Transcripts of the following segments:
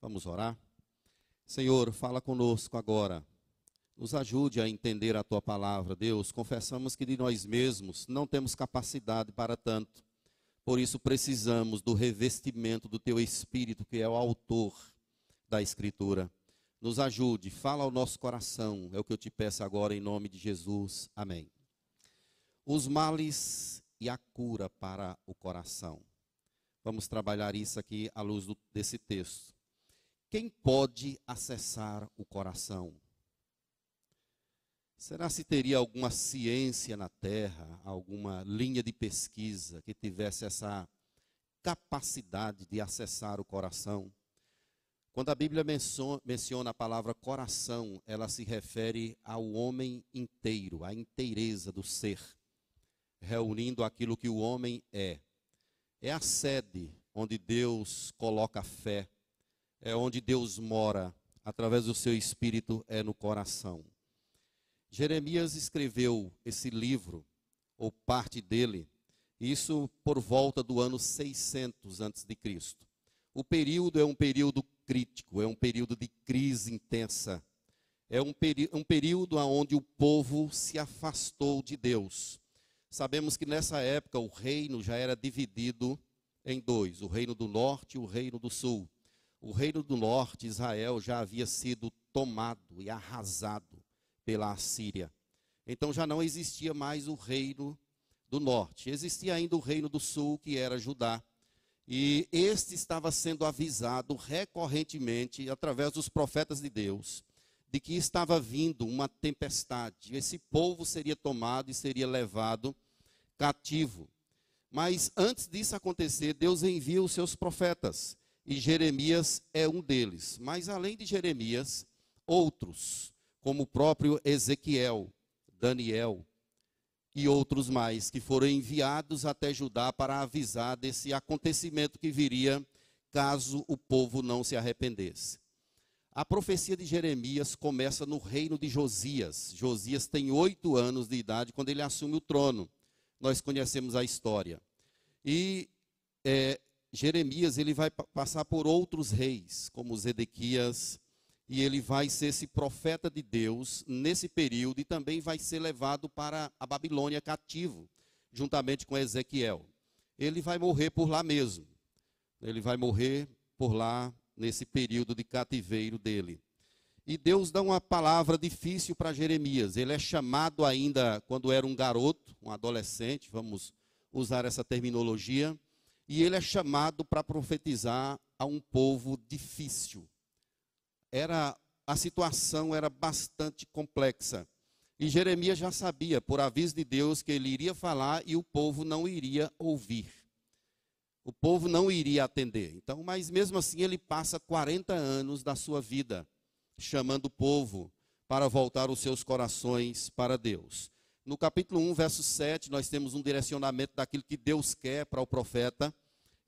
Vamos orar? Senhor, fala conosco agora. Nos ajude a entender a tua palavra, Deus. Confessamos que de nós mesmos não temos capacidade para tanto. Por isso precisamos do revestimento do teu espírito, que é o autor da escritura. Nos ajude, fala ao nosso coração. É o que eu te peço agora em nome de Jesus. Amém. Os males e a cura para o coração. Vamos trabalhar isso aqui à luz do, desse texto. Quem pode acessar o coração? Será se teria alguma ciência na Terra, alguma linha de pesquisa que tivesse essa capacidade de acessar o coração? Quando a Bíblia menciona a palavra coração, ela se refere ao homem inteiro, à inteireza do ser, reunindo aquilo que o homem é. É a sede onde Deus coloca a fé, é onde Deus mora, através do seu espírito, é no coração. Jeremias escreveu esse livro, ou parte dele, isso por volta do ano 600 antes de Cristo. O período é um período crítico, é um período de crise intensa. É um, um período onde o povo se afastou de Deus. Sabemos que nessa época o reino já era dividido em dois: o reino do norte e o reino do sul o reino do norte, Israel, já havia sido tomado e arrasado pela Assíria. Então já não existia mais o reino do norte. Existia ainda o reino do sul, que era Judá. E este estava sendo avisado recorrentemente, através dos profetas de Deus, de que estava vindo uma tempestade. Esse povo seria tomado e seria levado cativo. Mas antes disso acontecer, Deus envia os seus profetas e Jeremias é um deles. Mas além de Jeremias, outros, como o próprio Ezequiel, Daniel e outros mais, que foram enviados até Judá para avisar desse acontecimento que viria caso o povo não se arrependesse. A profecia de Jeremias começa no reino de Josias. Josias tem oito anos de idade quando ele assume o trono. Nós conhecemos a história. E é, Jeremias ele vai passar por outros reis, como Zedequias, e ele vai ser esse profeta de Deus nesse período e também vai ser levado para a Babilônia cativo, juntamente com Ezequiel. Ele vai morrer por lá mesmo. Ele vai morrer por lá nesse período de cativeiro dele. E Deus dá uma palavra difícil para Jeremias. Ele é chamado ainda quando era um garoto, um adolescente, vamos usar essa terminologia e ele é chamado para profetizar a um povo difícil. Era a situação era bastante complexa. E Jeremias já sabia, por aviso de Deus, que ele iria falar e o povo não iria ouvir. O povo não iria atender. Então, mas mesmo assim ele passa 40 anos da sua vida chamando o povo para voltar os seus corações para Deus. No capítulo 1, verso 7, nós temos um direcionamento daquilo que Deus quer para o profeta.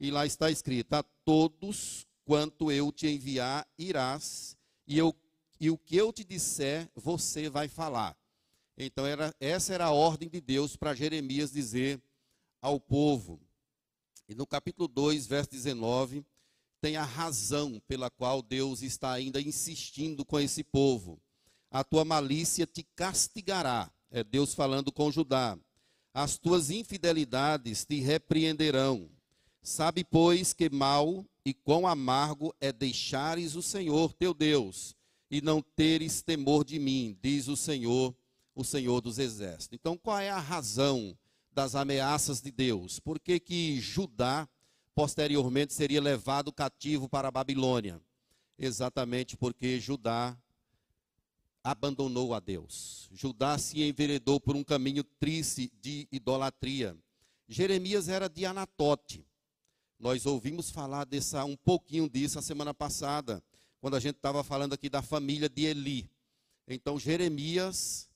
E lá está escrito: A todos quanto eu te enviar, irás, e, eu, e o que eu te disser, você vai falar. Então, era, essa era a ordem de Deus para Jeremias dizer ao povo. E no capítulo 2, verso 19, tem a razão pela qual Deus está ainda insistindo com esse povo. A tua malícia te castigará é Deus falando com Judá. As tuas infidelidades te repreenderão. Sabe, pois, que mal e quão amargo é deixares o Senhor teu Deus e não teres temor de mim, diz o Senhor, o Senhor dos Exércitos. Então, qual é a razão das ameaças de Deus? Por que, que Judá posteriormente seria levado cativo para a Babilônia? Exatamente porque Judá abandonou a Deus. Judá se enveredou por um caminho triste de idolatria. Jeremias era de Anatote. Nós ouvimos falar dessa, um pouquinho disso a semana passada, quando a gente estava falando aqui da família de Eli. Então, Jeremias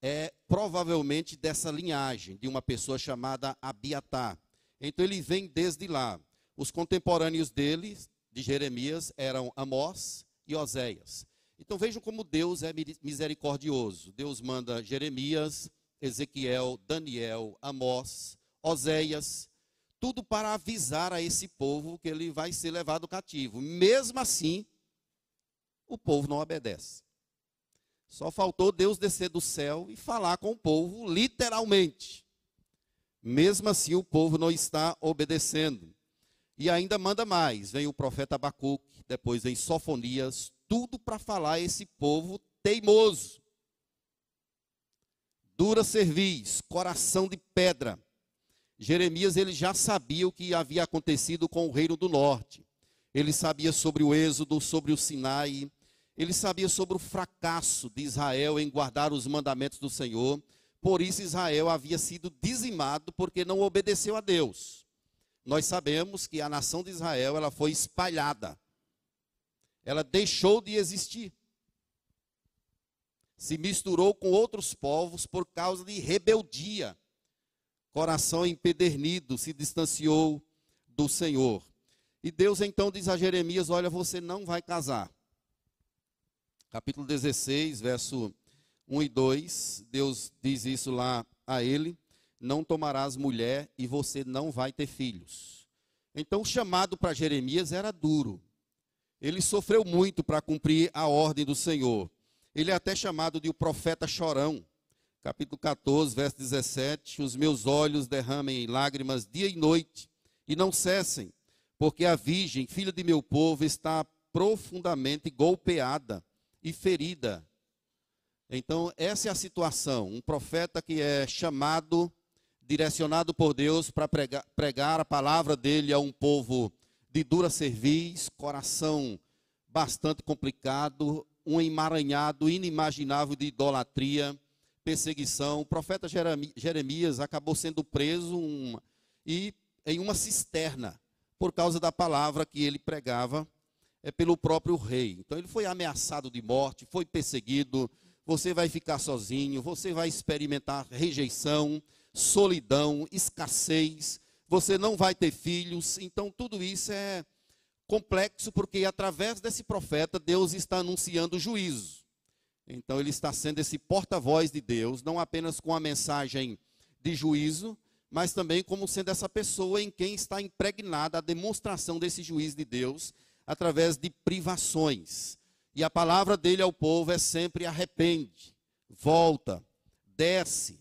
é provavelmente dessa linhagem, de uma pessoa chamada Abiatar. Então, ele vem desde lá. Os contemporâneos dele, de Jeremias, eram Amós e Oséias. Então vejam como Deus é misericordioso. Deus manda Jeremias, Ezequiel, Daniel, Amós, Oséias, tudo para avisar a esse povo que ele vai ser levado cativo. Mesmo assim, o povo não obedece. Só faltou Deus descer do céu e falar com o povo literalmente. Mesmo assim, o povo não está obedecendo. E ainda manda mais. Vem o profeta Abacuque, depois vem Sofonias, tudo para falar a esse povo teimoso. Dura cerviz, coração de pedra. Jeremias ele já sabia o que havia acontecido com o reino do norte. Ele sabia sobre o êxodo, sobre o Sinai, ele sabia sobre o fracasso de Israel em guardar os mandamentos do Senhor. Por isso Israel havia sido dizimado porque não obedeceu a Deus. Nós sabemos que a nação de Israel ela foi espalhada. Ela deixou de existir. Se misturou com outros povos por causa de rebeldia. Coração empedernido se distanciou do Senhor. E Deus então diz a Jeremias: Olha, você não vai casar capítulo 16, verso 1 e 2, Deus diz isso lá a ele: Não tomarás mulher e você não vai ter filhos. Então, o chamado para Jeremias era duro. Ele sofreu muito para cumprir a ordem do Senhor. Ele é até chamado de o profeta chorão. Capítulo 14, verso 17: Os meus olhos derramem lágrimas dia e noite, e não cessem, porque a virgem, filha de meu povo, está profundamente golpeada e ferida. Então, essa é a situação. Um profeta que é chamado, direcionado por Deus para pregar, pregar a palavra dele a um povo de dura cerviz, coração bastante complicado, um emaranhado inimaginável de idolatria, perseguição. O profeta Jeremias acabou sendo preso e em uma cisterna por causa da palavra que ele pregava é pelo próprio rei. Então ele foi ameaçado de morte, foi perseguido. Você vai ficar sozinho, você vai experimentar rejeição, solidão, escassez. Você não vai ter filhos. Então tudo isso é complexo porque através desse profeta Deus está anunciando juízo. Então ele está sendo esse porta-voz de Deus, não apenas com a mensagem de juízo, mas também como sendo essa pessoa em quem está impregnada a demonstração desse juízo de Deus através de privações. E a palavra dele ao povo é sempre arrepende, volta, desce.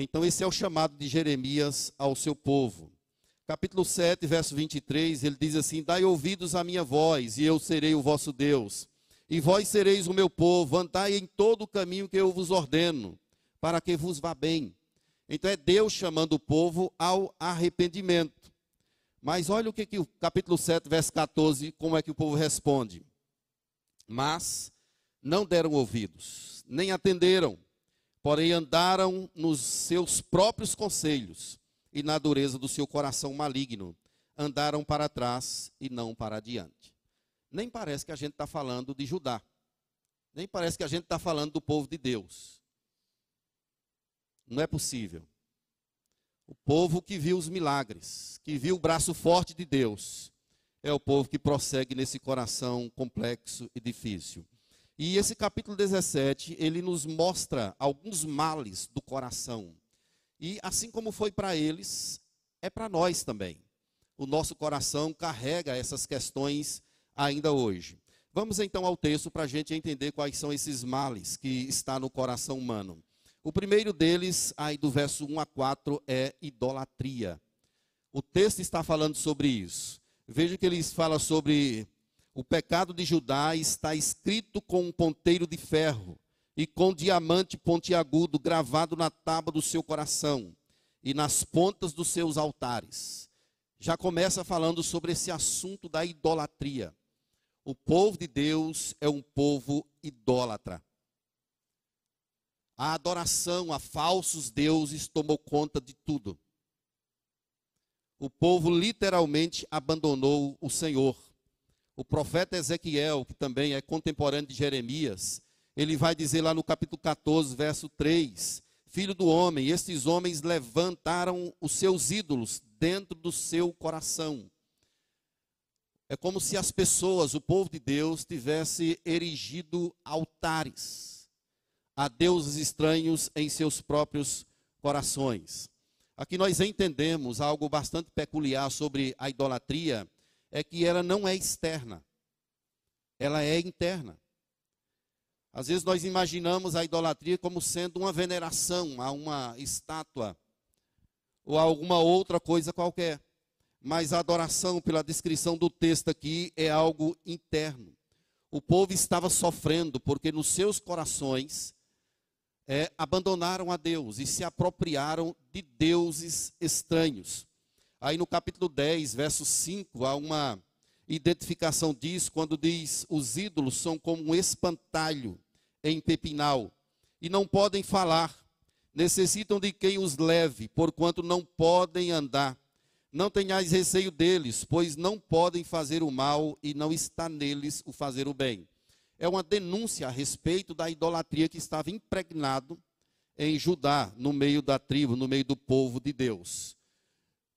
Então esse é o chamado de Jeremias ao seu povo. Capítulo 7, verso 23, ele diz assim: Dai ouvidos à minha voz, e eu serei o vosso Deus. E vós sereis o meu povo, andai em todo o caminho que eu vos ordeno, para que vos vá bem. Então é Deus chamando o povo ao arrependimento. Mas olha o que, que o capítulo 7, verso 14, como é que o povo responde. Mas não deram ouvidos, nem atenderam, porém andaram nos seus próprios conselhos e na dureza do seu coração maligno. Andaram para trás e não para adiante. Nem parece que a gente está falando de Judá. Nem parece que a gente está falando do povo de Deus. Não é possível. O povo que viu os milagres, que viu o braço forte de Deus, é o povo que prossegue nesse coração complexo e difícil. E esse capítulo 17, ele nos mostra alguns males do coração. E assim como foi para eles, é para nós também. O nosso coração carrega essas questões ainda hoje. Vamos então ao texto para a gente entender quais são esses males que está no coração humano. O primeiro deles, aí do verso 1 a 4, é idolatria. O texto está falando sobre isso. Veja que ele fala sobre o pecado de Judá está escrito com um ponteiro de ferro e com diamante pontiagudo gravado na tábua do seu coração e nas pontas dos seus altares. Já começa falando sobre esse assunto da idolatria. O povo de Deus é um povo idólatra. A adoração a falsos deuses tomou conta de tudo. O povo literalmente abandonou o Senhor. O profeta Ezequiel, que também é contemporâneo de Jeremias, ele vai dizer lá no capítulo 14, verso 3: Filho do homem, estes homens levantaram os seus ídolos dentro do seu coração. É como se as pessoas, o povo de Deus, tivesse erigido altares a deuses estranhos em seus próprios corações. Aqui nós entendemos algo bastante peculiar sobre a idolatria, é que ela não é externa. ela é interna. Às vezes nós imaginamos a idolatria como sendo uma veneração a uma estátua ou a alguma outra coisa qualquer. Mas a adoração, pela descrição do texto aqui, é algo interno. O povo estava sofrendo porque nos seus corações é, abandonaram a Deus e se apropriaram de deuses estranhos. Aí no capítulo 10, verso 5, há uma identificação disso quando diz: os ídolos são como um espantalho em pepinal e não podem falar, necessitam de quem os leve, porquanto não podem andar. Não tenhais receio deles, pois não podem fazer o mal e não está neles o fazer o bem. É uma denúncia a respeito da idolatria que estava impregnado em Judá, no meio da tribo, no meio do povo de Deus.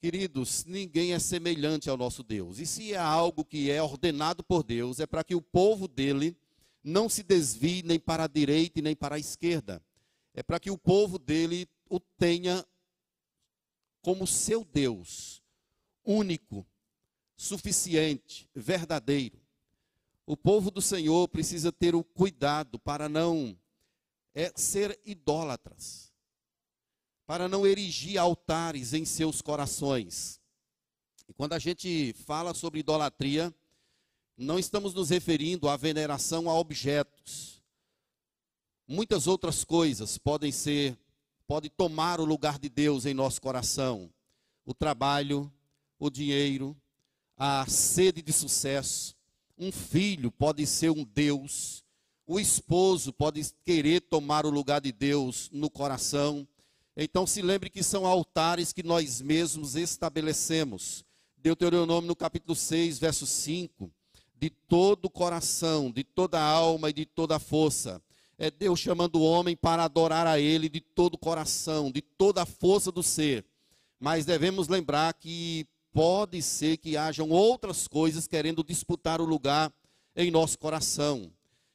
Queridos, ninguém é semelhante ao nosso Deus. E se é algo que é ordenado por Deus, é para que o povo dele não se desvie nem para a direita e nem para a esquerda. É para que o povo dele o tenha como seu Deus único, suficiente, verdadeiro. O povo do Senhor precisa ter o cuidado para não é, ser idólatras, para não erigir altares em seus corações. E quando a gente fala sobre idolatria, não estamos nos referindo à veneração a objetos. Muitas outras coisas podem ser, podem tomar o lugar de Deus em nosso coração. O trabalho, o dinheiro, a sede de sucesso. Um filho pode ser um Deus. O esposo pode querer tomar o lugar de Deus no coração. Então se lembre que são altares que nós mesmos estabelecemos. Deuteronômio no capítulo 6, verso 5. De todo o coração, de toda a alma e de toda a força. É Deus chamando o homem para adorar a Ele de todo o coração, de toda a força do ser. Mas devemos lembrar que pode ser que hajam outras coisas querendo disputar o lugar em nosso coração.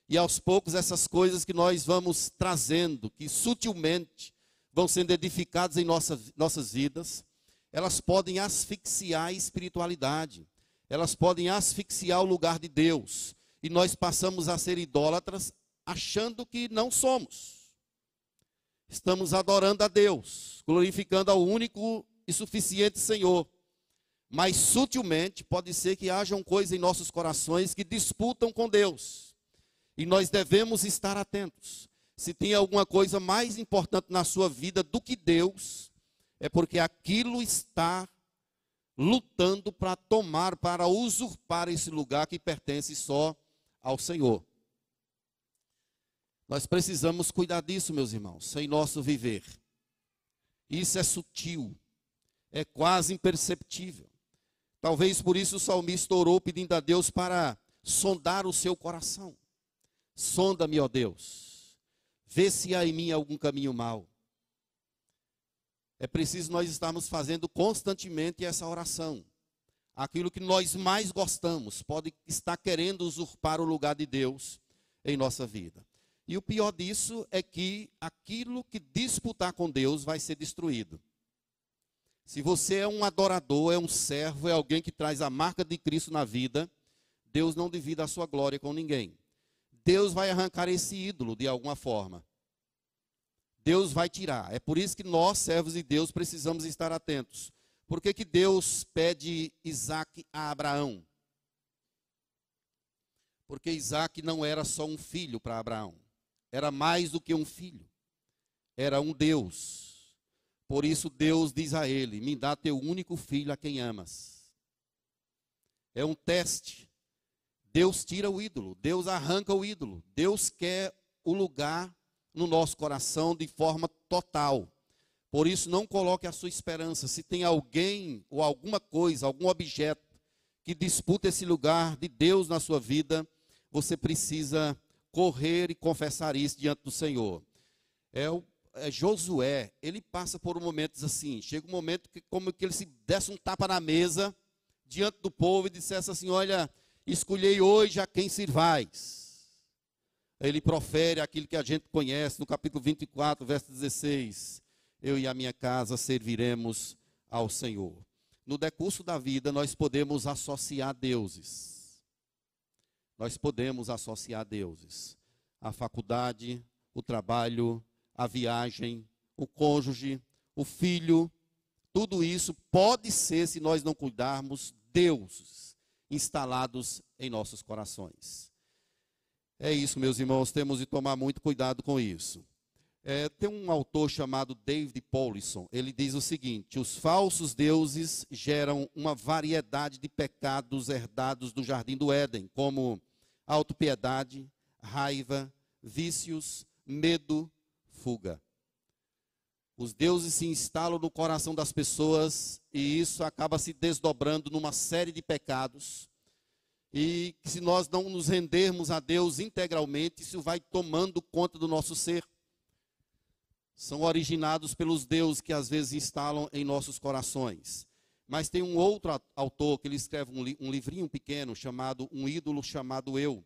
E aos poucos essas coisas que nós vamos trazendo, que sutilmente vão sendo edificadas em nossa, nossas vidas, elas podem asfixiar a espiritualidade, elas podem asfixiar o lugar de Deus, e nós passamos a ser idólatras achando que não somos. Estamos adorando a Deus, glorificando ao único e suficiente Senhor. Mas sutilmente pode ser que hajam coisas em nossos corações que disputam com Deus. E nós devemos estar atentos. Se tem alguma coisa mais importante na sua vida do que Deus, é porque aquilo está lutando para tomar, para usurpar esse lugar que pertence só ao Senhor. Nós precisamos cuidar disso, meus irmãos, em nosso viver. Isso é sutil, é quase imperceptível. Talvez por isso o salmista orou pedindo a Deus para sondar o seu coração. Sonda-me, ó Deus. Vê se há em mim algum caminho mau. É preciso nós estarmos fazendo constantemente essa oração. Aquilo que nós mais gostamos pode estar querendo usurpar o lugar de Deus em nossa vida. E o pior disso é que aquilo que disputar com Deus vai ser destruído. Se você é um adorador, é um servo, é alguém que traz a marca de Cristo na vida, Deus não divida a sua glória com ninguém. Deus vai arrancar esse ídolo de alguma forma. Deus vai tirar. É por isso que nós, servos de Deus, precisamos estar atentos. Por que, que Deus pede Isaac a Abraão? Porque Isaac não era só um filho para Abraão. Era mais do que um filho. Era um Deus por isso Deus diz a ele: Me dá teu único filho a quem amas. É um teste. Deus tira o ídolo, Deus arranca o ídolo. Deus quer o lugar no nosso coração de forma total. Por isso, não coloque a sua esperança. Se tem alguém ou alguma coisa, algum objeto que disputa esse lugar de Deus na sua vida, você precisa correr e confessar isso diante do Senhor. É o é, Josué, ele passa por momentos assim. Chega um momento que, como que ele se desse um tapa na mesa diante do povo e dissesse assim: Olha, escolhei hoje a quem sirvais. Ele profere aquilo que a gente conhece no capítulo 24, verso 16: Eu e a minha casa serviremos ao Senhor. No decurso da vida, nós podemos associar deuses. nós podemos associar deuses. A faculdade, o trabalho, a viagem, o cônjuge, o filho, tudo isso pode ser, se nós não cuidarmos, deuses instalados em nossos corações. É isso, meus irmãos, temos de tomar muito cuidado com isso. É, tem um autor chamado David Paulison, ele diz o seguinte: os falsos deuses geram uma variedade de pecados herdados do jardim do Éden, como autopiedade, raiva, vícios, medo, fuga. Os deuses se instalam no coração das pessoas e isso acaba se desdobrando numa série de pecados. E se nós não nos rendermos a Deus integralmente, isso vai tomando conta do nosso ser. São originados pelos deuses que às vezes instalam em nossos corações. Mas tem um outro autor que ele escreve um, li um livrinho pequeno chamado Um Ídolo Chamado Eu.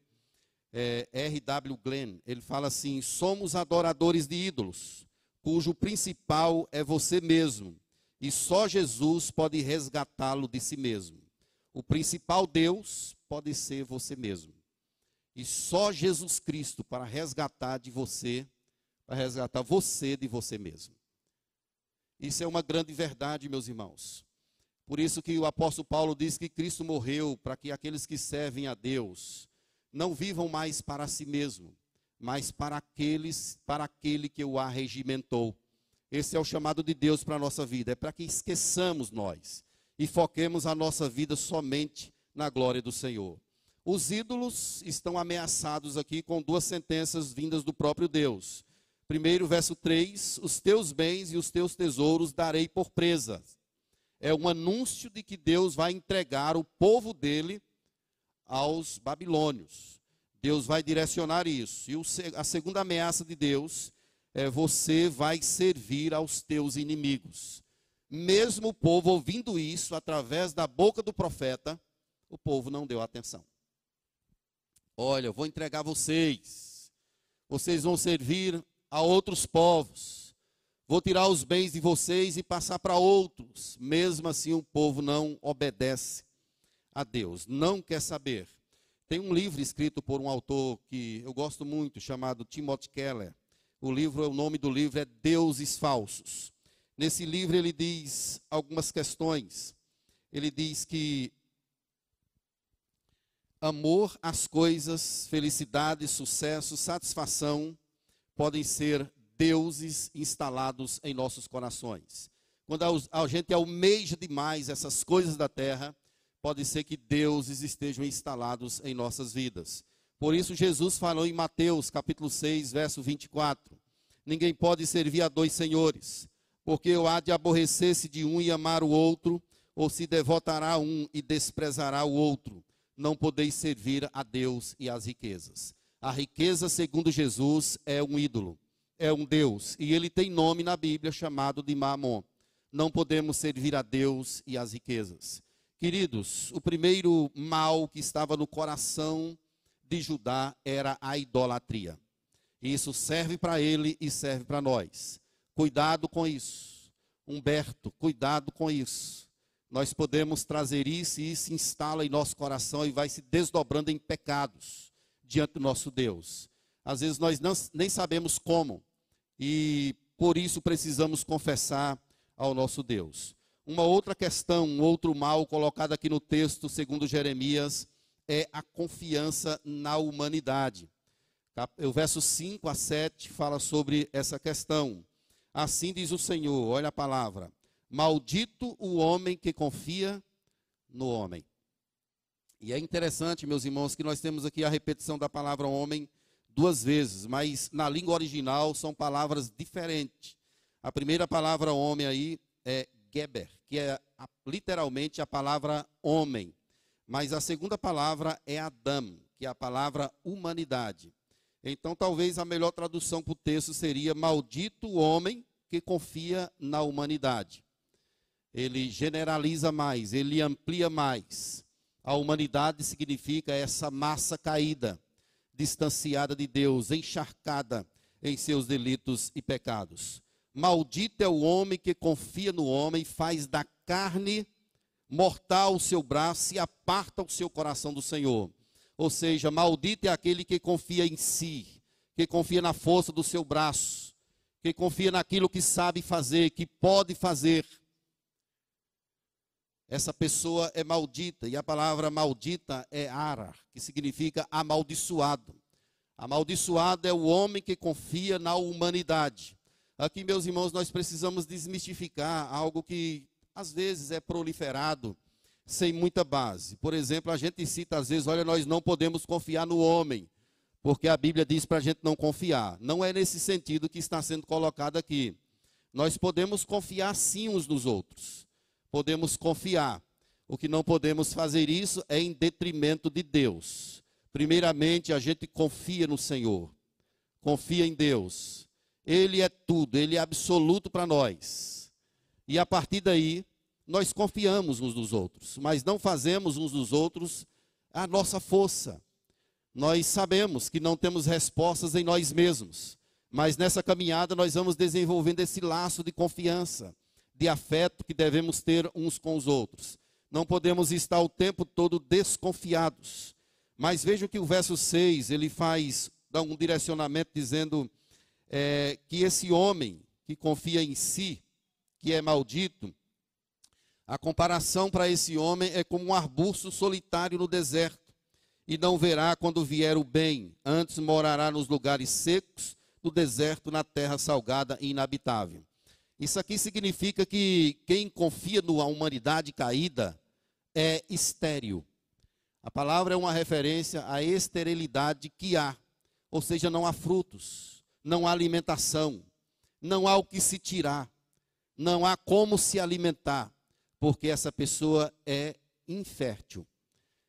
É, R.W. Glenn. Ele fala assim: somos adoradores de ídolos cujo principal é você mesmo, e só Jesus pode resgatá-lo de si mesmo. O principal Deus pode ser você mesmo. E só Jesus Cristo para resgatar de você, para resgatar você de você mesmo. Isso é uma grande verdade, meus irmãos. Por isso que o apóstolo Paulo diz que Cristo morreu para que aqueles que servem a Deus não vivam mais para si mesmo, mas para aqueles, para aquele que o arregimentou. Esse é o chamado de Deus para a nossa vida, é para que esqueçamos nós e foquemos a nossa vida somente na glória do Senhor. Os ídolos estão ameaçados aqui com duas sentenças vindas do próprio Deus. Primeiro, verso 3: Os teus bens e os teus tesouros darei por presa. É um anúncio de que Deus vai entregar o povo dele aos babilônios. Deus vai direcionar isso. E a segunda ameaça de Deus é: você vai servir aos teus inimigos. Mesmo o povo ouvindo isso através da boca do profeta, o povo não deu atenção. Olha, eu vou entregar vocês. Vocês vão servir a outros povos. Vou tirar os bens de vocês e passar para outros. Mesmo assim, o povo não obedece a Deus, não quer saber. Tem um livro escrito por um autor que eu gosto muito, chamado Timothy Keller. O livro, o nome do livro é Deuses Falsos. Nesse livro ele diz algumas questões. Ele diz que amor às coisas, felicidade, sucesso, satisfação podem ser deuses instalados em nossos corações. Quando a gente almeja demais essas coisas da terra, pode ser que deuses estejam instalados em nossas vidas. Por isso Jesus falou em Mateus, capítulo 6, verso 24: Ninguém pode servir a dois senhores, porque ou há de aborrecer-se de um e amar o outro, ou se devotará a um e desprezará o outro. Não podeis servir a Deus e às riquezas. A riqueza, segundo Jesus, é um ídolo, é um Deus, e ele tem nome na Bíblia chamado de Mamon. Não podemos servir a Deus e às riquezas. Queridos, o primeiro mal que estava no coração de Judá era a idolatria. Isso serve para ele e serve para nós. Cuidado com isso. Humberto, cuidado com isso. Nós podemos trazer isso e isso instala em nosso coração e vai se desdobrando em pecados diante do nosso Deus. Às vezes nós não, nem sabemos como e por isso precisamos confessar ao nosso Deus. Uma outra questão, um outro mal colocado aqui no texto, segundo Jeremias, é a confiança na humanidade. O verso 5 a 7 fala sobre essa questão. Assim diz o Senhor, olha a palavra: Maldito o homem que confia no homem. E é interessante, meus irmãos, que nós temos aqui a repetição da palavra homem duas vezes, mas na língua original são palavras diferentes. A primeira palavra homem aí é Geber, que é literalmente a palavra homem. Mas a segunda palavra é Adam, que é a palavra humanidade. Então, talvez a melhor tradução para o texto seria: Maldito o homem que confia na humanidade. Ele generaliza mais, ele amplia mais. A humanidade significa essa massa caída, distanciada de Deus, encharcada em seus delitos e pecados. Maldito é o homem que confia no homem, faz da carne mortal o seu braço e aparta o seu coração do Senhor. Ou seja, maldito é aquele que confia em si, que confia na força do seu braço, que confia naquilo que sabe fazer, que pode fazer. Essa pessoa é maldita, e a palavra maldita é ara, que significa amaldiçoado. Amaldiçoado é o homem que confia na humanidade. Aqui, meus irmãos, nós precisamos desmistificar algo que às vezes é proliferado sem muita base. Por exemplo, a gente cita às vezes, olha, nós não podemos confiar no homem, porque a Bíblia diz para a gente não confiar. Não é nesse sentido que está sendo colocado aqui. Nós podemos confiar sim uns nos outros. Podemos confiar. O que não podemos fazer isso é em detrimento de Deus. Primeiramente, a gente confia no Senhor. Confia em Deus. Ele é tudo, ele é absoluto para nós. E a partir daí, nós confiamos uns nos outros, mas não fazemos uns dos outros a nossa força. Nós sabemos que não temos respostas em nós mesmos, mas nessa caminhada nós vamos desenvolvendo esse laço de confiança, de afeto que devemos ter uns com os outros. Não podemos estar o tempo todo desconfiados. Mas veja que o verso 6, ele faz, dá um direcionamento dizendo é, que esse homem que confia em si, que é maldito, a comparação para esse homem é como um arbusto solitário no deserto, e não verá quando vier o bem, antes morará nos lugares secos do deserto, na terra salgada e inabitável. Isso aqui significa que quem confia na humanidade caída é estéril. A palavra é uma referência à esterilidade que há, ou seja, não há frutos, não há alimentação, não há o que se tirar, não há como se alimentar porque essa pessoa é infértil.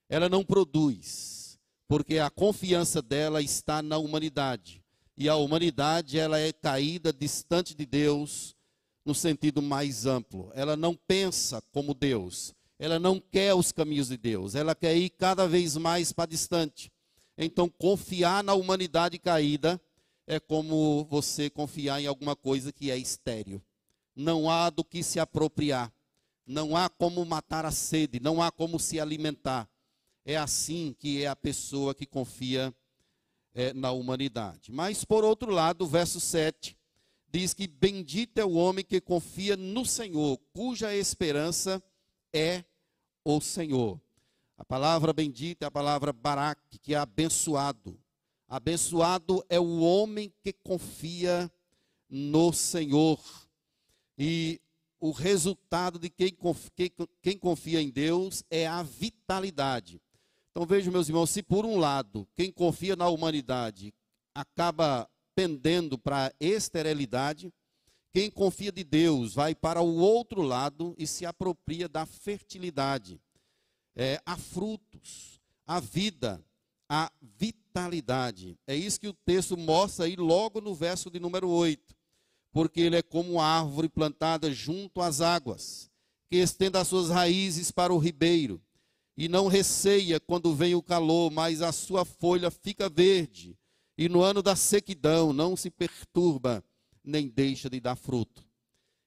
Ela não produz, porque a confiança dela está na humanidade. E a humanidade, ela é caída distante de Deus no sentido mais amplo. Ela não pensa como Deus. Ela não quer os caminhos de Deus. Ela quer ir cada vez mais para distante. Então, confiar na humanidade caída é como você confiar em alguma coisa que é estéril. Não há do que se apropriar. Não há como matar a sede, não há como se alimentar. É assim que é a pessoa que confia é, na humanidade. Mas, por outro lado, o verso 7 diz que bendito é o homem que confia no Senhor, cuja esperança é o Senhor. A palavra bendita é a palavra barak, que é abençoado. Abençoado é o homem que confia no Senhor. E o resultado de quem confia, quem confia em Deus é a vitalidade. Então vejam, meus irmãos, se por um lado quem confia na humanidade acaba pendendo para a esterilidade, quem confia de Deus vai para o outro lado e se apropria da fertilidade. É, há frutos, a vida, a vitalidade. É isso que o texto mostra aí logo no verso de número 8 porque ele é como uma árvore plantada junto às águas, que estende as suas raízes para o ribeiro, e não receia quando vem o calor, mas a sua folha fica verde, e no ano da sequidão não se perturba, nem deixa de dar fruto.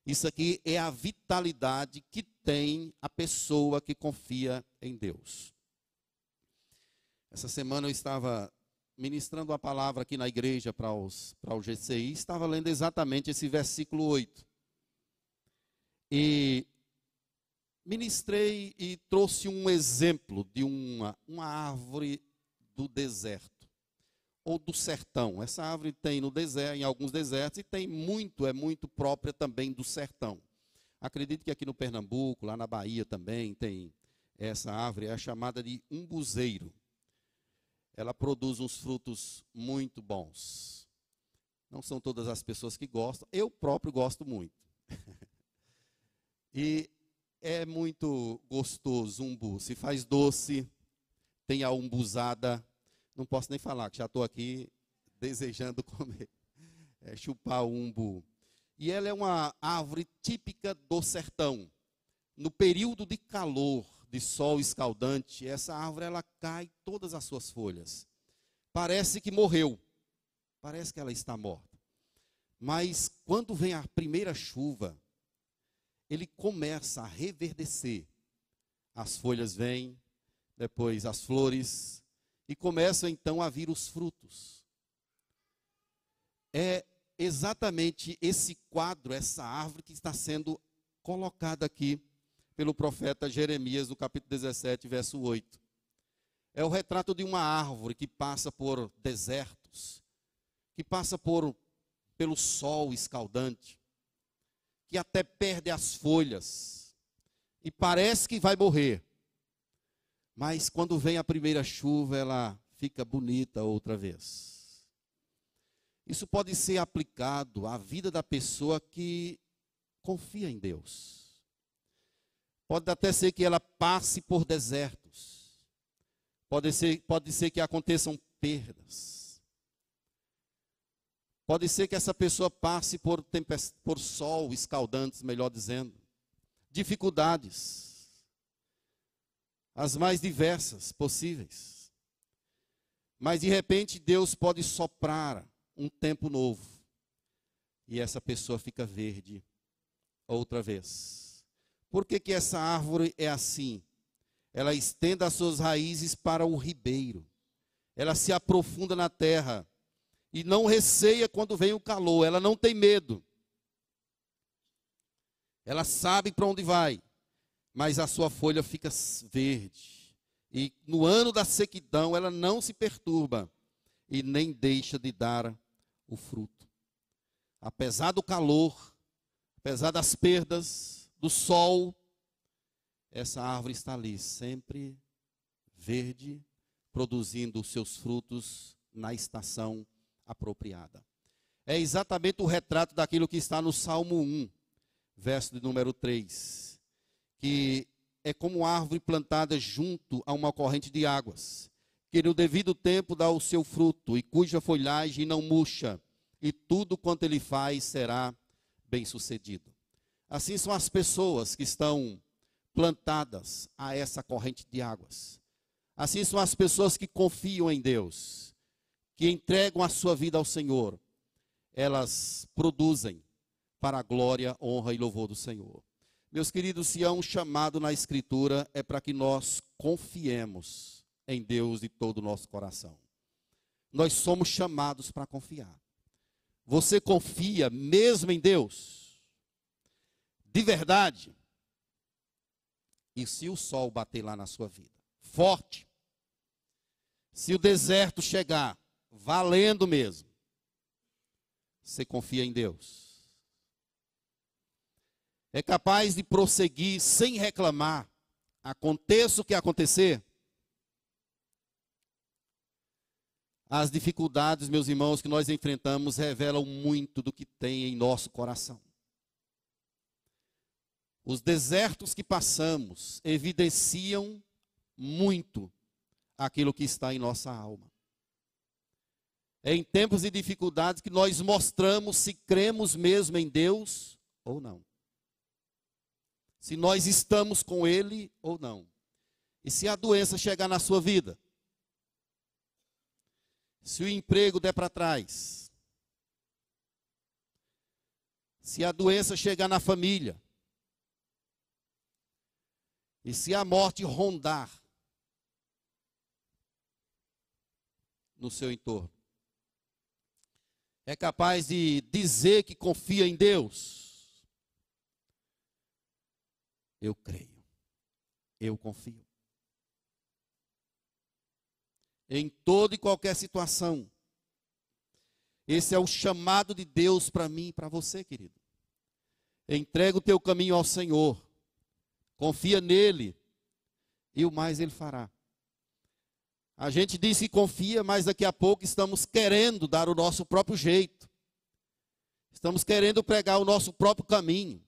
Isso aqui é a vitalidade que tem a pessoa que confia em Deus. Essa semana eu estava ministrando a palavra aqui na igreja para, os, para o GCI, estava lendo exatamente esse versículo 8. E ministrei e trouxe um exemplo de uma, uma árvore do deserto ou do sertão. Essa árvore tem no deserto, em alguns desertos, e tem muito, é muito própria também do sertão. Acredito que aqui no Pernambuco, lá na Bahia também tem essa árvore, é chamada de umbuzeiro ela produz uns frutos muito bons. Não são todas as pessoas que gostam, eu próprio gosto muito. e é muito gostoso umbu. Se faz doce, tem a umbuzada. Não posso nem falar, que já estou aqui desejando comer. É, chupar o umbu. E ela é uma árvore típica do sertão. No período de calor, de sol escaldante, essa árvore ela cai todas as suas folhas. Parece que morreu. Parece que ela está morta. Mas quando vem a primeira chuva, ele começa a reverdecer. As folhas vêm, depois as flores, e começam então a vir os frutos. É exatamente esse quadro, essa árvore que está sendo colocada aqui pelo profeta Jeremias no capítulo 17, verso 8. É o retrato de uma árvore que passa por desertos, que passa por pelo sol escaldante, que até perde as folhas e parece que vai morrer. Mas quando vem a primeira chuva, ela fica bonita outra vez. Isso pode ser aplicado à vida da pessoa que confia em Deus. Pode até ser que ela passe por desertos. Pode ser, pode ser que aconteçam perdas. Pode ser que essa pessoa passe por, por sol escaldantes, melhor dizendo, dificuldades, as mais diversas possíveis. Mas de repente Deus pode soprar um tempo novo e essa pessoa fica verde outra vez. Por que, que essa árvore é assim? Ela estende as suas raízes para o ribeiro, ela se aprofunda na terra e não receia quando vem o calor, ela não tem medo. Ela sabe para onde vai, mas a sua folha fica verde. E no ano da sequidão ela não se perturba e nem deixa de dar o fruto. Apesar do calor, apesar das perdas, do sol, essa árvore está ali, sempre verde, produzindo os seus frutos na estação apropriada. É exatamente o retrato daquilo que está no Salmo 1, verso de número 3, que é como árvore plantada junto a uma corrente de águas, que no devido tempo dá o seu fruto, e cuja folhagem não murcha, e tudo quanto ele faz será bem-sucedido. Assim são as pessoas que estão plantadas a essa corrente de águas. Assim são as pessoas que confiam em Deus que entregam a sua vida ao Senhor, elas produzem para a glória, honra e louvor do Senhor. Meus queridos, se há um chamado na Escritura, é para que nós confiemos em Deus de todo o nosso coração. Nós somos chamados para confiar. Você confia mesmo em Deus? De verdade? E se o sol bater lá na sua vida? Forte. Se o deserto chegar, valendo mesmo, você confia em Deus. É capaz de prosseguir sem reclamar, aconteça o que acontecer. As dificuldades, meus irmãos, que nós enfrentamos revelam muito do que tem em nosso coração. Os desertos que passamos evidenciam muito aquilo que está em nossa alma. É em tempos de dificuldades que nós mostramos se cremos mesmo em Deus ou não. Se nós estamos com Ele ou não. E se a doença chegar na sua vida, se o emprego der para trás, se a doença chegar na família, e se a morte rondar no seu entorno, é capaz de dizer que confia em Deus? Eu creio. Eu confio. Em toda e qualquer situação. Esse é o chamado de Deus para mim e para você, querido. Entrega o teu caminho ao Senhor. Confia nele. E o mais ele fará. A gente diz que confia, mas daqui a pouco estamos querendo dar o nosso próprio jeito. Estamos querendo pregar o nosso próprio caminho.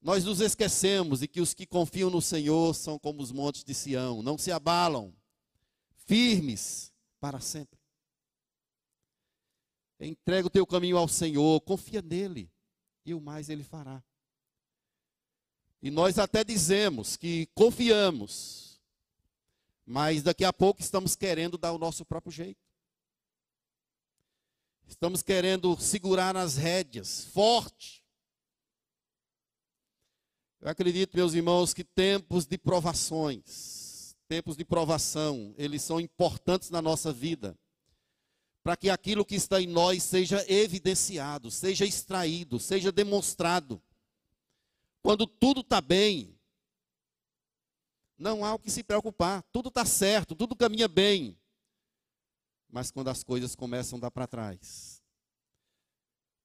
Nós nos esquecemos de que os que confiam no Senhor são como os montes de Sião, não se abalam, firmes para sempre. Entrega o teu caminho ao Senhor, confia nele, e o mais ele fará. E nós até dizemos que confiamos, mas daqui a pouco estamos querendo dar o nosso próprio jeito. Estamos querendo segurar as rédeas forte. Eu acredito, meus irmãos, que tempos de provações, tempos de provação, eles são importantes na nossa vida, para que aquilo que está em nós seja evidenciado, seja extraído, seja demonstrado. Quando tudo está bem, não há o que se preocupar, tudo está certo, tudo caminha bem. Mas quando as coisas começam a dar para trás,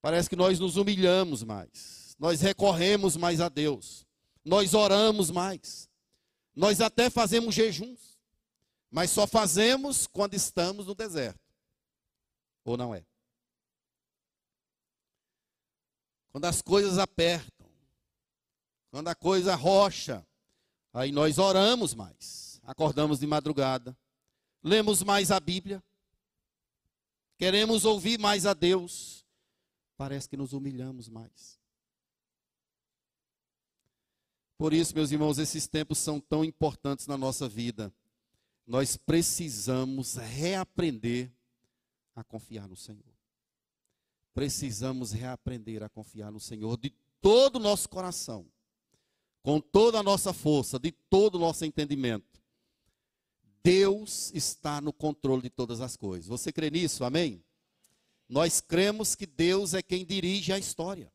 parece que nós nos humilhamos mais, nós recorremos mais a Deus, nós oramos mais, nós até fazemos jejuns, mas só fazemos quando estamos no deserto. Ou não é? Quando as coisas apertam, quando a coisa rocha, aí nós oramos mais, acordamos de madrugada, lemos mais a Bíblia, queremos ouvir mais a Deus, parece que nos humilhamos mais. Por isso, meus irmãos, esses tempos são tão importantes na nossa vida. Nós precisamos reaprender a confiar no Senhor. Precisamos reaprender a confiar no Senhor de todo o nosso coração, com toda a nossa força, de todo o nosso entendimento. Deus está no controle de todas as coisas. Você crê nisso? Amém? Nós cremos que Deus é quem dirige a história.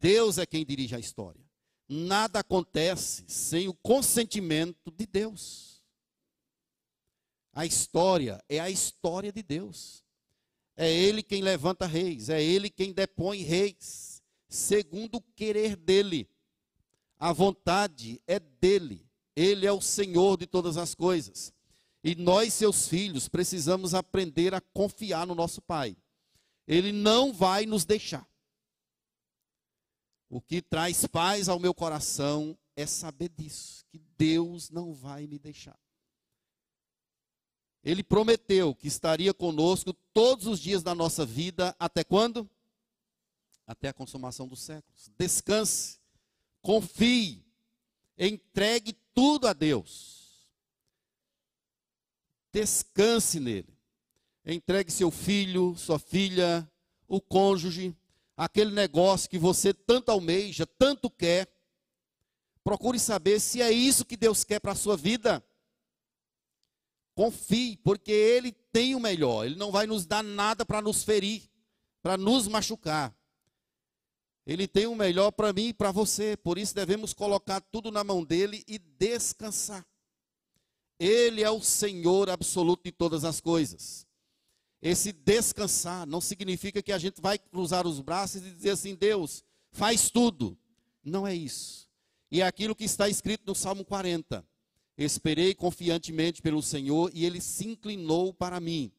Deus é quem dirige a história. Nada acontece sem o consentimento de Deus. A história é a história de Deus. É Ele quem levanta reis, é Ele quem depõe reis, segundo o querer dEle. A vontade é dEle. Ele é o Senhor de todas as coisas. E nós, seus filhos, precisamos aprender a confiar no nosso Pai. Ele não vai nos deixar. O que traz paz ao meu coração é saber disso, que Deus não vai me deixar. Ele prometeu que estaria conosco todos os dias da nossa vida, até quando? Até a consumação dos séculos. Descanse, confie, entregue tudo a Deus. Descanse nele. Entregue seu filho, sua filha, o cônjuge, aquele negócio que você tanto almeja, tanto quer. Procure saber se é isso que Deus quer para a sua vida. Confie, porque Ele tem o melhor. Ele não vai nos dar nada para nos ferir, para nos machucar. Ele tem o melhor para mim e para você, por isso devemos colocar tudo na mão dele e descansar. Ele é o Senhor absoluto de todas as coisas. Esse descansar não significa que a gente vai cruzar os braços e dizer assim: Deus, faz tudo. Não é isso. E é aquilo que está escrito no Salmo 40. Esperei confiantemente pelo Senhor e ele se inclinou para mim.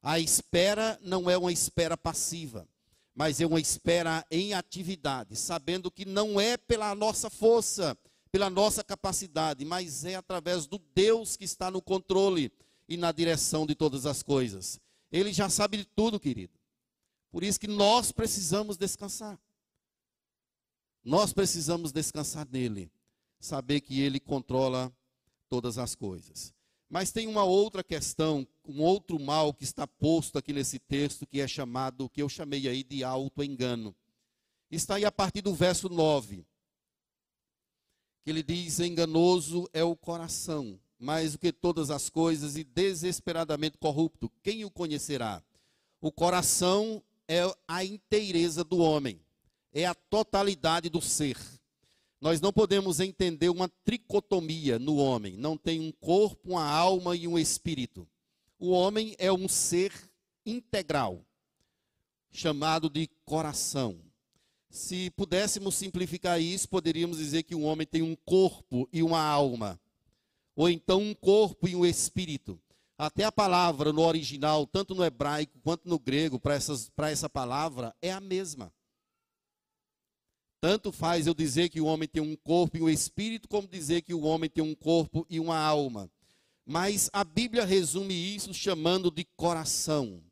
A espera não é uma espera passiva mas é uma espera em atividade, sabendo que não é pela nossa força, pela nossa capacidade, mas é através do Deus que está no controle e na direção de todas as coisas. Ele já sabe de tudo, querido. Por isso que nós precisamos descansar. Nós precisamos descansar nele, saber que ele controla todas as coisas. Mas tem uma outra questão, um outro mal que está posto aqui nesse texto, que é chamado, que eu chamei aí de auto-engano. Está aí a partir do verso 9. Que ele diz: enganoso é o coração, mais do que todas as coisas, e desesperadamente corrupto. Quem o conhecerá? O coração é a inteireza do homem, é a totalidade do ser. Nós não podemos entender uma tricotomia no homem. Não tem um corpo, uma alma e um espírito. O homem é um ser integral, chamado de coração. Se pudéssemos simplificar isso, poderíamos dizer que o homem tem um corpo e uma alma, ou então um corpo e um espírito. Até a palavra no original, tanto no hebraico quanto no grego, para essa palavra, é a mesma. Tanto faz eu dizer que o homem tem um corpo e um espírito, como dizer que o homem tem um corpo e uma alma. Mas a Bíblia resume isso chamando de coração.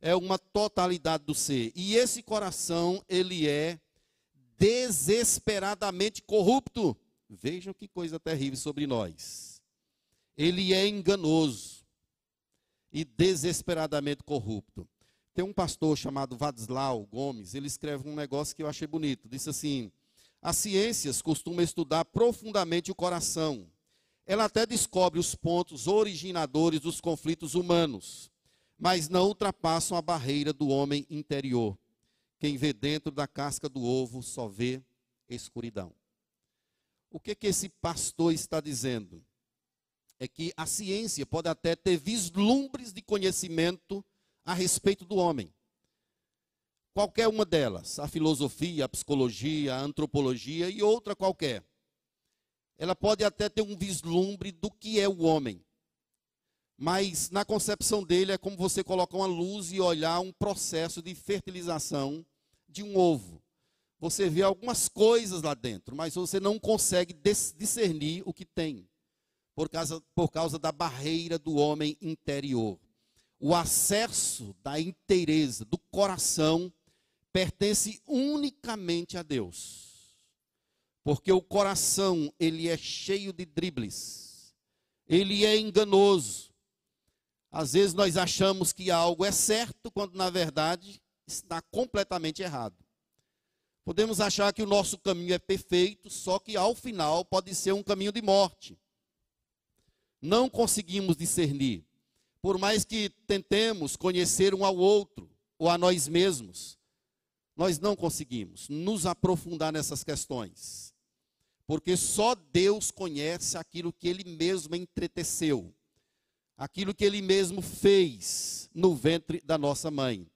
É uma totalidade do ser. E esse coração, ele é desesperadamente corrupto. Vejam que coisa terrível sobre nós. Ele é enganoso e desesperadamente corrupto. Tem um pastor chamado Vadislau Gomes, ele escreve um negócio que eu achei bonito. Disse assim: As ciências costumam estudar profundamente o coração. ela até descobre os pontos originadores dos conflitos humanos, mas não ultrapassam a barreira do homem interior. Quem vê dentro da casca do ovo só vê escuridão. O que que esse pastor está dizendo? É que a ciência pode até ter vislumbres de conhecimento a respeito do homem. Qualquer uma delas, a filosofia, a psicologia, a antropologia e outra qualquer. Ela pode até ter um vislumbre do que é o homem. Mas na concepção dele é como você colocar uma luz e olhar um processo de fertilização de um ovo. Você vê algumas coisas lá dentro, mas você não consegue discernir o que tem, por causa, por causa da barreira do homem interior. O acesso da inteireza, do coração, pertence unicamente a Deus. Porque o coração, ele é cheio de dribles. Ele é enganoso. Às vezes nós achamos que algo é certo, quando na verdade está completamente errado. Podemos achar que o nosso caminho é perfeito, só que ao final pode ser um caminho de morte. Não conseguimos discernir. Por mais que tentemos conhecer um ao outro ou a nós mesmos, nós não conseguimos nos aprofundar nessas questões. Porque só Deus conhece aquilo que Ele mesmo entreteceu, aquilo que Ele mesmo fez no ventre da nossa mãe.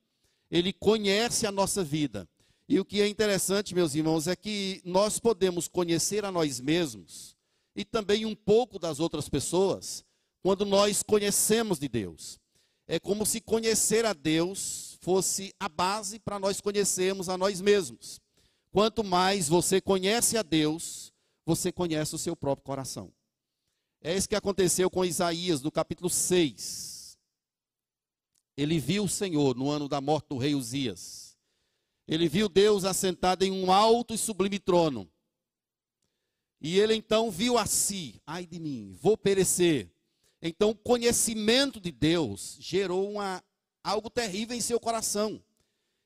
Ele conhece a nossa vida. E o que é interessante, meus irmãos, é que nós podemos conhecer a nós mesmos e também um pouco das outras pessoas quando nós conhecemos de Deus. É como se conhecer a Deus fosse a base para nós conhecermos a nós mesmos. Quanto mais você conhece a Deus, você conhece o seu próprio coração. É isso que aconteceu com Isaías no capítulo 6. Ele viu o Senhor no ano da morte do rei Uzias. Ele viu Deus assentado em um alto e sublime trono. E ele então viu a si: ai de mim, vou perecer. Então, o conhecimento de Deus gerou uma algo terrível em seu coração.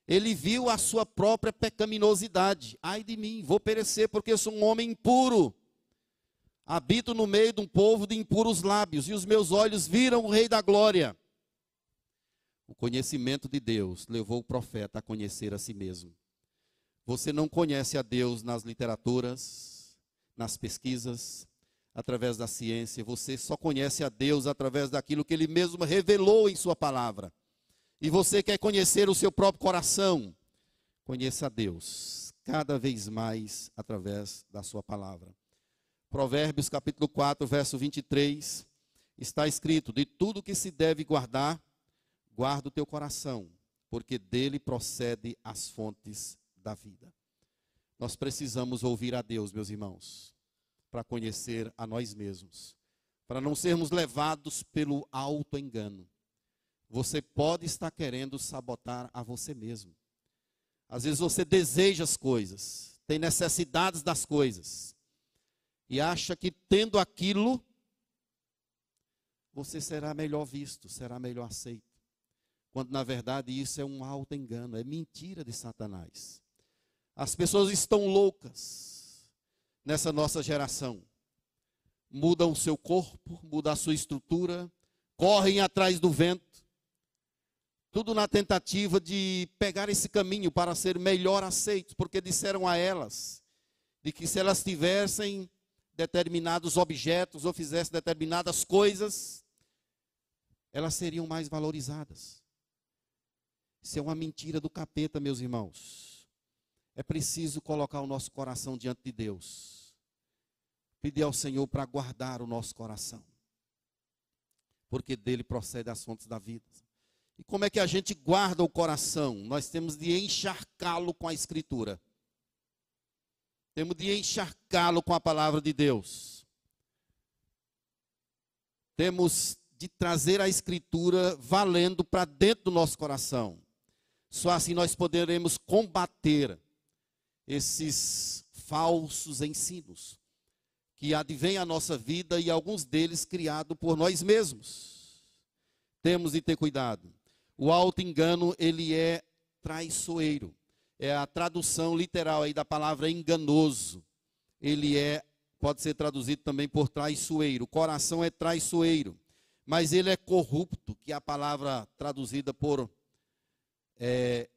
Ele viu a sua própria pecaminosidade. Ai de mim, vou perecer porque sou um homem impuro. Habito no meio de um povo de impuros lábios, e os meus olhos viram o Rei da Glória. O conhecimento de Deus levou o profeta a conhecer a si mesmo. Você não conhece a Deus nas literaturas, nas pesquisas, através da ciência, você só conhece a Deus através daquilo que Ele mesmo revelou em Sua palavra e você quer conhecer o seu próprio coração, conheça a Deus cada vez mais através da sua palavra. Provérbios capítulo 4, verso 23, está escrito: De tudo que se deve guardar, guarda o teu coração, porque dele procede as fontes da vida. Nós precisamos ouvir a Deus, meus irmãos, para conhecer a nós mesmos, para não sermos levados pelo alto engano você pode estar querendo sabotar a você mesmo. Às vezes você deseja as coisas, tem necessidades das coisas, e acha que tendo aquilo, você será melhor visto, será melhor aceito. Quando na verdade isso é um alto engano, é mentira de Satanás. As pessoas estão loucas nessa nossa geração. Mudam o seu corpo, mudam a sua estrutura, correm atrás do vento tudo na tentativa de pegar esse caminho para ser melhor aceitos, porque disseram a elas de que se elas tivessem determinados objetos ou fizessem determinadas coisas, elas seriam mais valorizadas. Isso é uma mentira do capeta, meus irmãos. É preciso colocar o nosso coração diante de Deus. Pedir ao Senhor para guardar o nosso coração. Porque dele procede as fontes da vida. E como é que a gente guarda o coração? Nós temos de encharcá-lo com a Escritura. Temos de encharcá-lo com a palavra de Deus. Temos de trazer a Escritura valendo para dentro do nosso coração. Só assim nós poderemos combater esses falsos ensinos que advêm à nossa vida e alguns deles criados por nós mesmos. Temos de ter cuidado. O alto engano, ele é traiçoeiro. É a tradução literal aí da palavra enganoso. Ele é pode ser traduzido também por traiçoeiro. O coração é traiçoeiro, mas ele é corrupto, que é a palavra traduzida por é,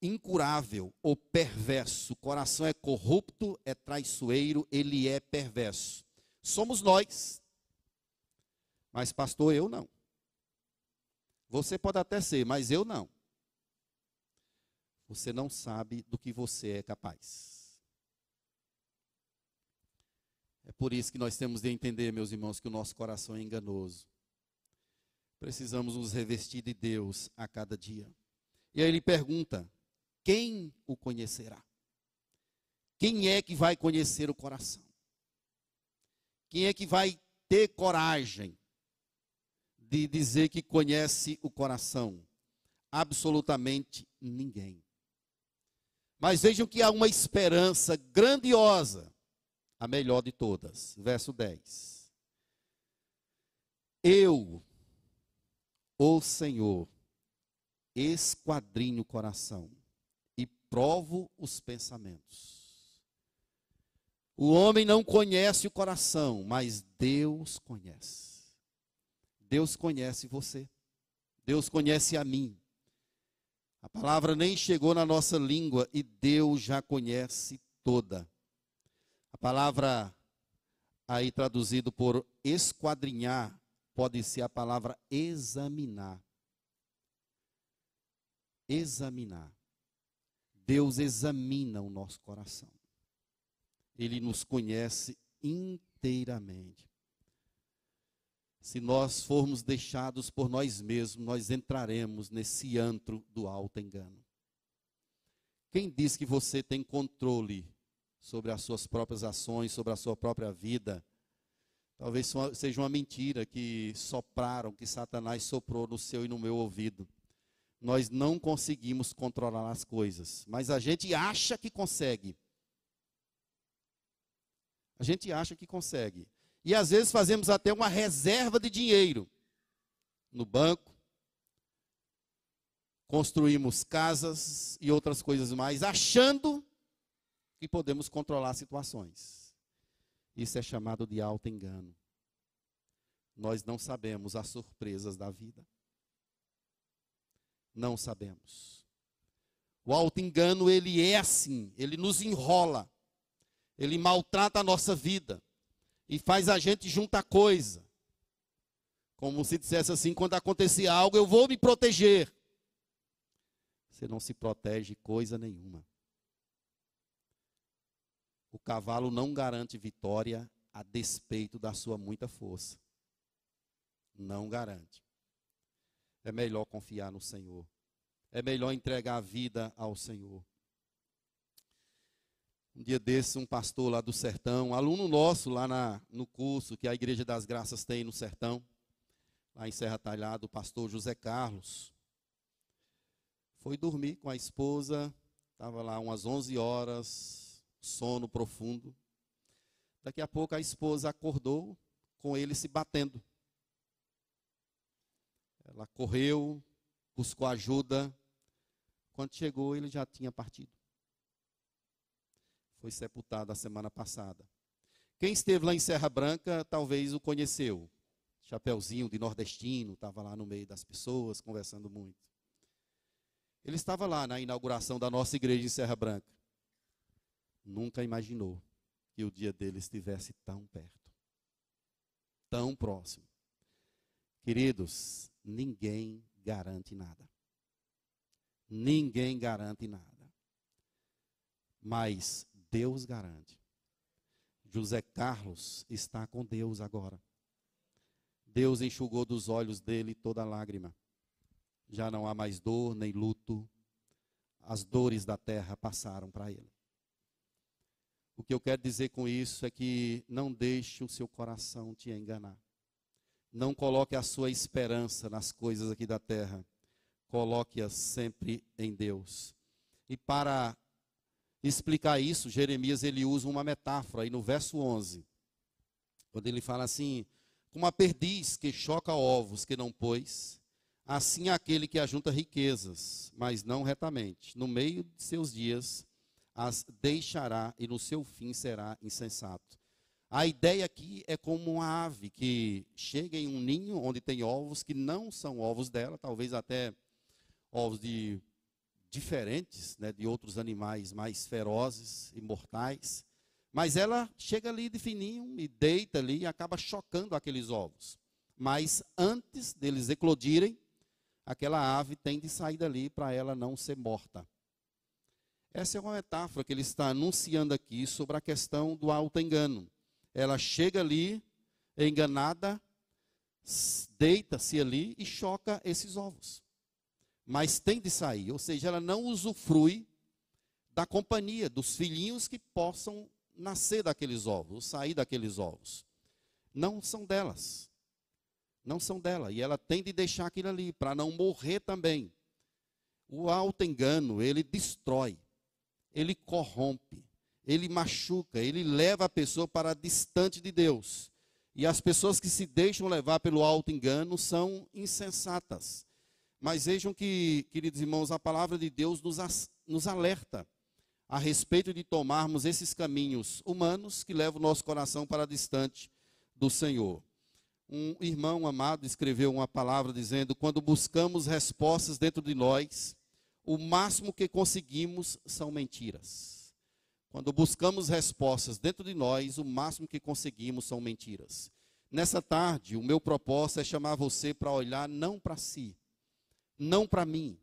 incurável ou perverso. O coração é corrupto, é traiçoeiro, ele é perverso. Somos nós. Mas, pastor, eu não. Você pode até ser, mas eu não. Você não sabe do que você é capaz. É por isso que nós temos de entender, meus irmãos, que o nosso coração é enganoso. Precisamos nos revestir de Deus a cada dia. E aí ele pergunta: quem o conhecerá? Quem é que vai conhecer o coração? Quem é que vai ter coragem de dizer que conhece o coração? Absolutamente ninguém. Mas vejam que há uma esperança grandiosa, a melhor de todas. Verso 10. Eu, o Senhor, esquadrinho o coração provo os pensamentos. O homem não conhece o coração, mas Deus conhece. Deus conhece você. Deus conhece a mim. A palavra nem chegou na nossa língua e Deus já conhece toda. A palavra aí traduzido por esquadrinhar pode ser a palavra examinar. Examinar. Deus examina o nosso coração. Ele nos conhece inteiramente. Se nós formos deixados por nós mesmos, nós entraremos nesse antro do alto engano. Quem diz que você tem controle sobre as suas próprias ações, sobre a sua própria vida? Talvez seja uma mentira que sopraram, que Satanás soprou no seu e no meu ouvido. Nós não conseguimos controlar as coisas, mas a gente acha que consegue. A gente acha que consegue. E às vezes fazemos até uma reserva de dinheiro no banco. Construímos casas e outras coisas mais, achando que podemos controlar situações. Isso é chamado de alto engano. Nós não sabemos as surpresas da vida. Não sabemos. O alto engano, ele é assim, ele nos enrola. Ele maltrata a nossa vida e faz a gente juntar coisa. Como se dissesse assim: quando acontecer algo, eu vou me proteger. Você não se protege coisa nenhuma. O cavalo não garante vitória a despeito da sua muita força. Não garante. É melhor confiar no Senhor. É melhor entregar a vida ao Senhor. Um dia desse, um pastor lá do sertão, aluno nosso lá na, no curso que a Igreja das Graças tem no sertão, lá em Serra Talhada, o pastor José Carlos, foi dormir com a esposa, estava lá umas 11 horas, sono profundo. Daqui a pouco a esposa acordou com ele se batendo. Ela correu, buscou ajuda. Quando chegou, ele já tinha partido foi sepultado a semana passada. Quem esteve lá em Serra Branca talvez o conheceu. Chapeuzinho de nordestino, estava lá no meio das pessoas, conversando muito. Ele estava lá na inauguração da nossa igreja em Serra Branca. Nunca imaginou que o dia dele estivesse tão perto, tão próximo. Queridos, ninguém garante nada. Ninguém garante nada. Mas Deus garante. José Carlos está com Deus agora. Deus enxugou dos olhos dele toda lágrima. Já não há mais dor nem luto. As dores da terra passaram para ele. O que eu quero dizer com isso é que não deixe o seu coração te enganar. Não coloque a sua esperança nas coisas aqui da terra. Coloque-a sempre em Deus. E para explicar isso, Jeremias ele usa uma metáfora aí no verso 11. Quando ele fala assim: como a perdiz que choca ovos que não pôs, assim aquele que ajunta riquezas, mas não retamente, no meio de seus dias as deixará e no seu fim será insensato. A ideia aqui é como uma ave que chega em um ninho onde tem ovos que não são ovos dela, talvez até ovos de diferentes, né, de outros animais mais ferozes e mortais. Mas ela chega ali de fininho e deita ali e acaba chocando aqueles ovos. Mas antes deles eclodirem, aquela ave tem de sair dali para ela não ser morta. Essa é uma metáfora que ele está anunciando aqui sobre a questão do auto-engano. Ela chega ali, enganada, deita-se ali e choca esses ovos. Mas tem de sair, ou seja, ela não usufrui da companhia dos filhinhos que possam nascer daqueles ovos, sair daqueles ovos. Não são delas. Não são dela. E ela tem de deixar aquilo ali, para não morrer também. O alto engano, ele destrói, ele corrompe, ele machuca, ele leva a pessoa para distante de Deus. E as pessoas que se deixam levar pelo alto engano são insensatas. Mas vejam que, queridos irmãos, a palavra de Deus nos, nos alerta a respeito de tomarmos esses caminhos humanos que levam o nosso coração para distante do Senhor. Um irmão amado escreveu uma palavra dizendo: quando buscamos respostas dentro de nós, o máximo que conseguimos são mentiras. Quando buscamos respostas dentro de nós, o máximo que conseguimos são mentiras. Nessa tarde, o meu propósito é chamar você para olhar não para si, não para mim,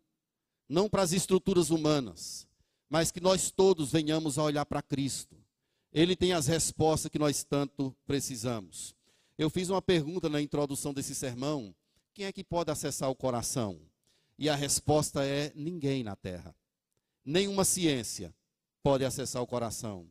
não para as estruturas humanas, mas que nós todos venhamos a olhar para Cristo. Ele tem as respostas que nós tanto precisamos. Eu fiz uma pergunta na introdução desse sermão: quem é que pode acessar o coração? E a resposta é: ninguém na terra. Nenhuma ciência pode acessar o coração.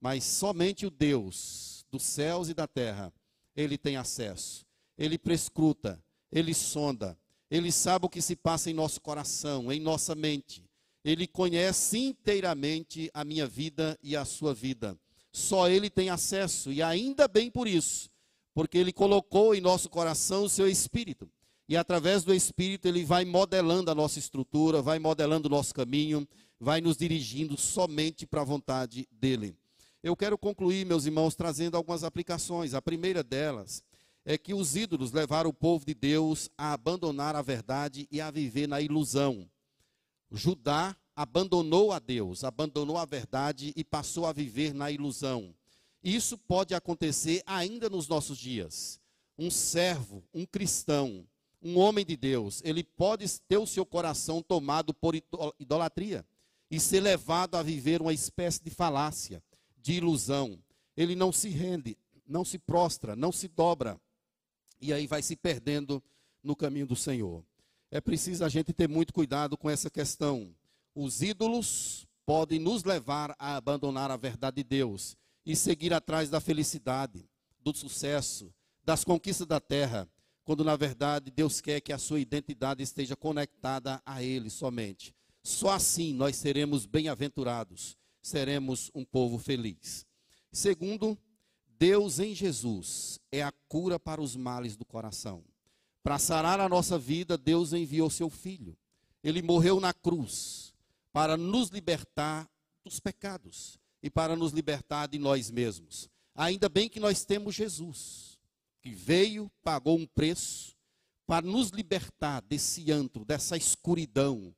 Mas somente o Deus dos céus e da terra, ele tem acesso. Ele prescruta, ele sonda, ele sabe o que se passa em nosso coração, em nossa mente. Ele conhece inteiramente a minha vida e a sua vida. Só Ele tem acesso, e ainda bem por isso, porque Ele colocou em nosso coração o seu Espírito. E através do Espírito, Ele vai modelando a nossa estrutura, vai modelando o nosso caminho, vai nos dirigindo somente para a vontade dEle. Eu quero concluir, meus irmãos, trazendo algumas aplicações. A primeira delas é que os ídolos levaram o povo de Deus a abandonar a verdade e a viver na ilusão. Judá abandonou a Deus, abandonou a verdade e passou a viver na ilusão. Isso pode acontecer ainda nos nossos dias. Um servo, um cristão, um homem de Deus, ele pode ter o seu coração tomado por idolatria e ser levado a viver uma espécie de falácia, de ilusão. Ele não se rende, não se prostra, não se dobra. E aí vai se perdendo no caminho do Senhor é preciso a gente ter muito cuidado com essa questão. Os ídolos podem nos levar a abandonar a verdade de Deus e seguir atrás da felicidade, do sucesso, das conquistas da terra, quando na verdade Deus quer que a sua identidade esteja conectada a Ele somente. Só assim nós seremos bem-aventurados, seremos um povo feliz. Segundo, Deus em Jesus é a cura para os males do coração. Para sarar a nossa vida, Deus enviou seu filho. Ele morreu na cruz para nos libertar dos pecados e para nos libertar de nós mesmos. Ainda bem que nós temos Jesus, que veio, pagou um preço para nos libertar desse antro, dessa escuridão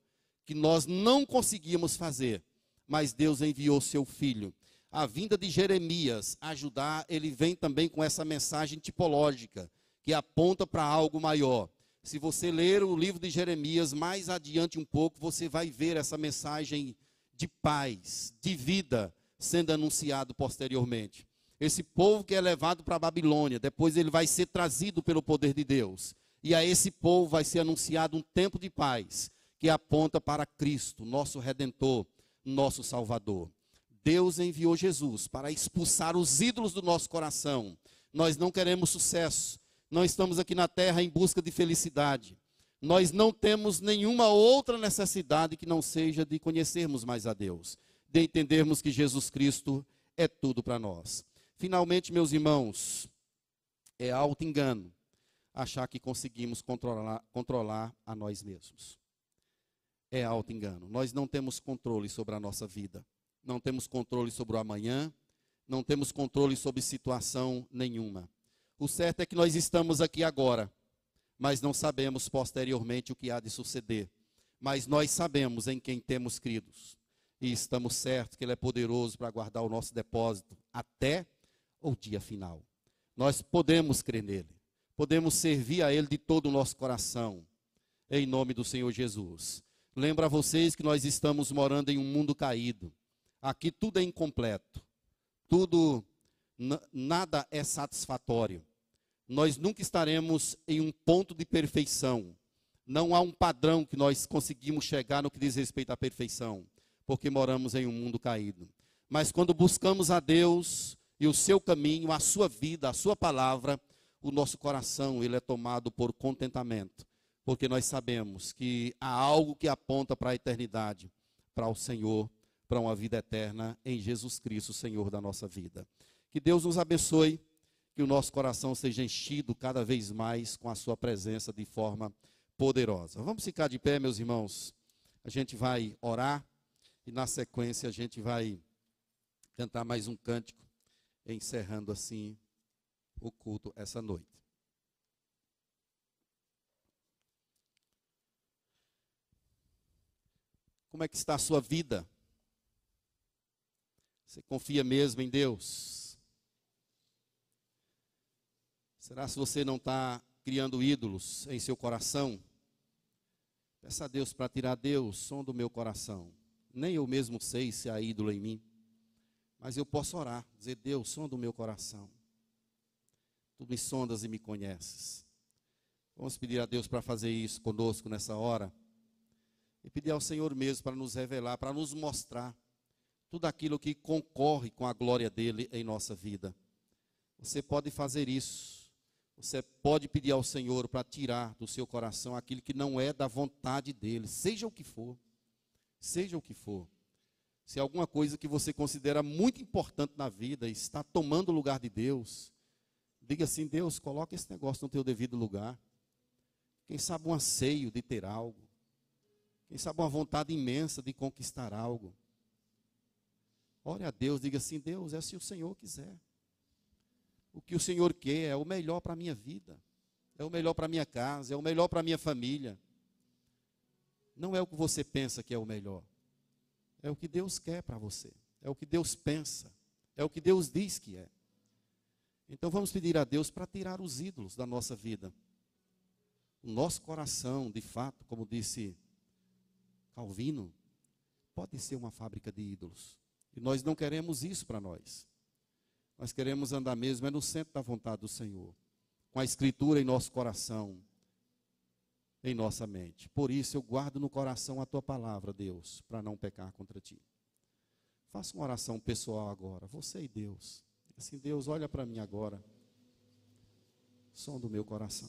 que nós não conseguíamos fazer, mas Deus enviou seu filho. A vinda de Jeremias ajudar, ele vem também com essa mensagem tipológica que aponta para algo maior. Se você ler o livro de Jeremias mais adiante um pouco, você vai ver essa mensagem de paz, de vida sendo anunciado posteriormente. Esse povo que é levado para a Babilônia, depois ele vai ser trazido pelo poder de Deus. E a esse povo vai ser anunciado um tempo de paz, que aponta para Cristo, nosso redentor, nosso Salvador. Deus enviou Jesus para expulsar os ídolos do nosso coração. Nós não queremos sucesso, não estamos aqui na terra em busca de felicidade. Nós não temos nenhuma outra necessidade que não seja de conhecermos mais a Deus, de entendermos que Jesus Cristo é tudo para nós. Finalmente, meus irmãos, é alto engano achar que conseguimos controlar, controlar a nós mesmos. É alto engano. Nós não temos controle sobre a nossa vida. Não temos controle sobre o amanhã, não temos controle sobre situação nenhuma. O certo é que nós estamos aqui agora, mas não sabemos posteriormente o que há de suceder. Mas nós sabemos em quem temos cridos. E estamos certos que Ele é poderoso para guardar o nosso depósito até o dia final. Nós podemos crer nele, podemos servir a Ele de todo o nosso coração, em nome do Senhor Jesus. Lembra a vocês que nós estamos morando em um mundo caído. Aqui tudo é incompleto, tudo, nada é satisfatório. Nós nunca estaremos em um ponto de perfeição. Não há um padrão que nós conseguimos chegar no que diz respeito à perfeição, porque moramos em um mundo caído. Mas quando buscamos a Deus, e o seu caminho, a sua vida, a sua palavra, o nosso coração ele é tomado por contentamento, porque nós sabemos que há algo que aponta para a eternidade, para o Senhor, para uma vida eterna em Jesus Cristo, Senhor da nossa vida. Que Deus nos abençoe, que o nosso coração seja enchido cada vez mais com a sua presença de forma poderosa. Vamos ficar de pé, meus irmãos. A gente vai orar e na sequência a gente vai cantar mais um cântico encerrando assim o culto essa noite. Como é que está a sua vida? Você confia mesmo em Deus? Será se você não está criando ídolos em seu coração? Peça a Deus para tirar Deus, som do meu coração. Nem eu mesmo sei se há ídolo em mim. Mas eu posso orar, dizer: Deus, sonda o meu coração. Tu me sondas e me conheces. Vamos pedir a Deus para fazer isso conosco nessa hora. E pedir ao Senhor mesmo para nos revelar, para nos mostrar tudo aquilo que concorre com a glória dele em nossa vida. Você pode fazer isso. Você pode pedir ao Senhor para tirar do seu coração aquilo que não é da vontade dele, seja o que for. Seja o que for se alguma coisa que você considera muito importante na vida está tomando o lugar de Deus, diga assim: Deus, coloca esse negócio no teu devido lugar. Quem sabe um anseio de ter algo. Quem sabe uma vontade imensa de conquistar algo. Ore a Deus, diga assim: Deus, é se o Senhor quiser. O que o Senhor quer é o melhor para a minha vida, é o melhor para a minha casa, é o melhor para a minha família. Não é o que você pensa que é o melhor. É o que Deus quer para você. É o que Deus pensa. É o que Deus diz que é. Então vamos pedir a Deus para tirar os ídolos da nossa vida. O nosso coração, de fato, como disse Calvino, pode ser uma fábrica de ídolos. E nós não queremos isso para nós. Nós queremos andar mesmo é no centro da vontade do Senhor, com a escritura em nosso coração, em nossa mente. Por isso eu guardo no coração a tua palavra, Deus, para não pecar contra ti. Faça uma oração pessoal agora, você e Deus. Assim, Deus, olha para mim agora. Som do meu coração.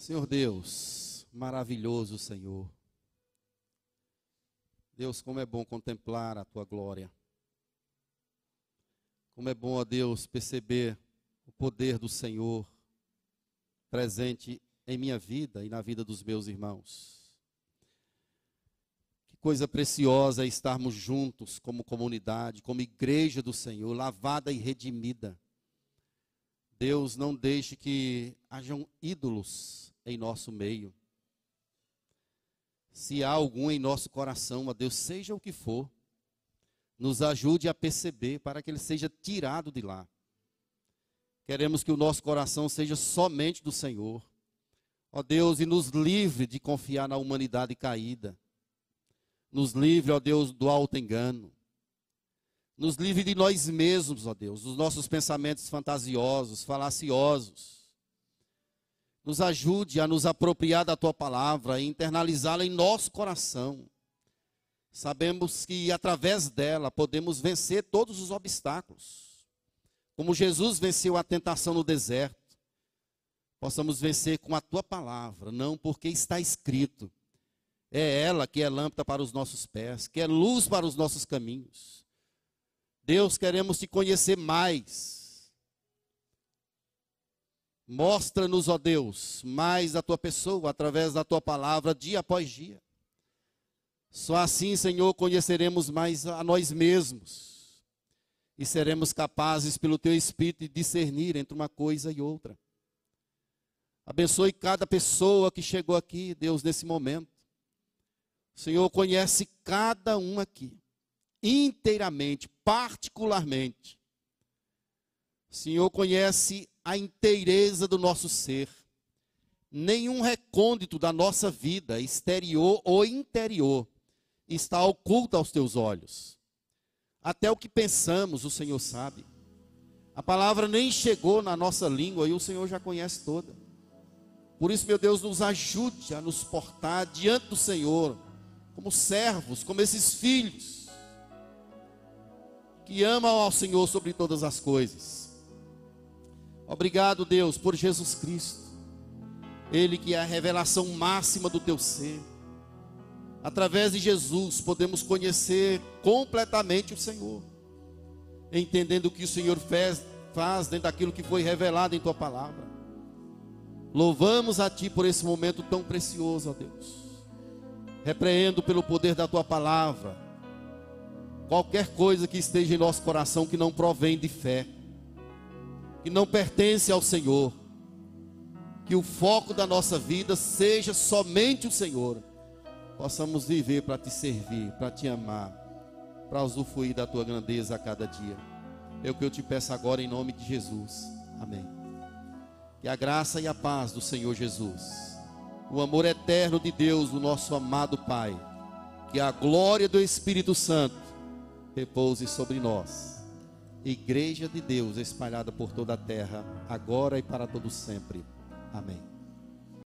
Senhor Deus, maravilhoso Senhor. Deus, como é bom contemplar a tua glória. Como é bom, ó Deus, perceber o poder do Senhor presente em minha vida e na vida dos meus irmãos. Que coisa preciosa é estarmos juntos como comunidade, como igreja do Senhor, lavada e redimida. Deus, não deixe que hajam ídolos em nosso meio se há algum em nosso coração, ó Deus, seja o que for, nos ajude a perceber para que ele seja tirado de lá. Queremos que o nosso coração seja somente do Senhor. Ó Deus, e nos livre de confiar na humanidade caída. Nos livre, ó Deus, do alto engano. Nos livre de nós mesmos, ó Deus, dos nossos pensamentos fantasiosos, falaciosos nos ajude a nos apropriar da tua palavra e internalizá-la em nosso coração. Sabemos que através dela podemos vencer todos os obstáculos. Como Jesus venceu a tentação no deserto, possamos vencer com a tua palavra, não porque está escrito. É ela que é lâmpada para os nossos pés, que é luz para os nossos caminhos. Deus, queremos te conhecer mais Mostra-nos, ó Deus, mais a tua pessoa através da tua palavra dia após dia. Só assim, Senhor, conheceremos mais a nós mesmos e seremos capazes, pelo teu Espírito, de discernir entre uma coisa e outra. Abençoe cada pessoa que chegou aqui, Deus, nesse momento. O Senhor conhece cada um aqui, inteiramente, particularmente. O Senhor conhece a inteireza do nosso ser. Nenhum recôndito da nossa vida, exterior ou interior, está oculto aos teus olhos. Até o que pensamos, o Senhor sabe. A palavra nem chegou na nossa língua e o Senhor já conhece toda. Por isso, meu Deus, nos ajude a nos portar diante do Senhor, como servos, como esses filhos, que amam ao Senhor sobre todas as coisas Obrigado, Deus, por Jesus Cristo. Ele que é a revelação máxima do teu ser. Através de Jesus podemos conhecer completamente o Senhor, entendendo o que o Senhor fez, faz dentro daquilo que foi revelado em tua palavra. Louvamos a ti por esse momento tão precioso, ó Deus. Repreendo pelo poder da tua palavra qualquer coisa que esteja em nosso coração que não provém de fé que não pertence ao Senhor. Que o foco da nossa vida seja somente o Senhor. Possamos viver para te servir, para te amar, para usufruir da tua grandeza a cada dia. É o que eu te peço agora em nome de Jesus. Amém. Que a graça e a paz do Senhor Jesus, o amor eterno de Deus, o nosso amado Pai, que a glória do Espírito Santo repouse sobre nós igreja de Deus espalhada por toda a terra, agora e para todo sempre. Amém.